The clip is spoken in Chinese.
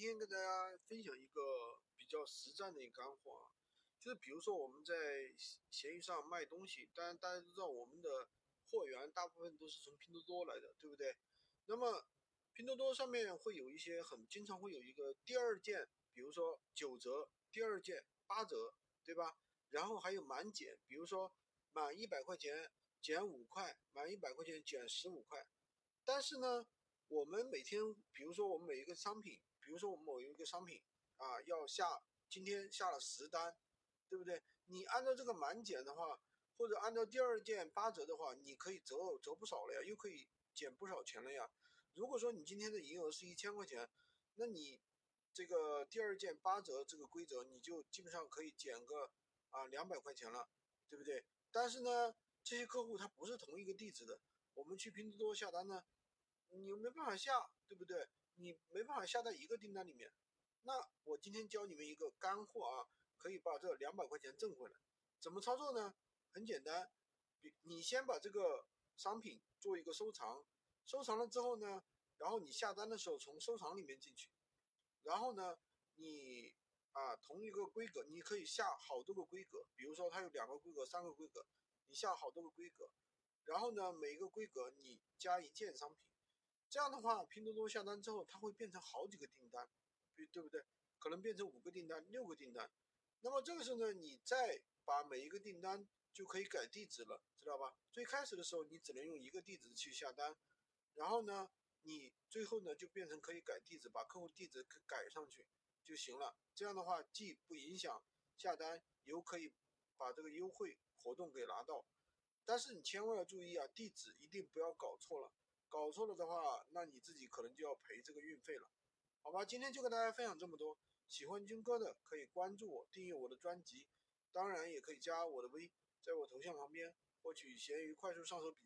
今天跟大家分享一个比较实战的一个干货啊，就是比如说我们在闲鱼上卖东西，当然大家都知道我们的货源大部分都是从拼多多来的，对不对？那么拼多多上面会有一些很经常会有一个第二件，比如说九折，第二件八折，对吧？然后还有满减，比如说满一百块钱减五块，满一百块钱减十五块。但是呢，我们每天，比如说我们每一个商品，比如说我们某一个商品啊，要下今天下了十单，对不对？你按照这个满减的话，或者按照第二件八折的话，你可以折折不少了呀，又可以减不少钱了呀。如果说你今天的营业额是一千块钱，那你这个第二件八折这个规则，你就基本上可以减个啊两百块钱了，对不对？但是呢，这些客户他不是同一个地址的，我们去拼多多下单呢，你又没办法下，对不对？你没办法下在一个订单里面。那我今天教你们一个干货啊，可以把这两百块钱挣回来。怎么操作呢？很简单，你你先把这个商品做一个收藏。收藏了之后呢，然后你下单的时候从收藏里面进去，然后呢，你啊同一个规格，你可以下好多个规格，比如说它有两个规格、三个规格，你下好多个规格，然后呢每一个规格你加一件商品，这样的话拼多多下单之后它会变成好几个订单，对对不对？可能变成五个订单、六个订单，那么这个时候呢，你再把每一个订单就可以改地址了，知道吧？最开始的时候你只能用一个地址去下单。然后呢，你最后呢就变成可以改地址，把客户地址给改上去就行了。这样的话，既不影响下单，又可以把这个优惠活动给拿到。但是你千万要注意啊，地址一定不要搞错了。搞错了的话，那你自己可能就要赔这个运费了。好吧，今天就跟大家分享这么多。喜欢军哥的可以关注我，订阅我的专辑，当然也可以加我的微，在我头像旁边获取闲鱼快速上手笔。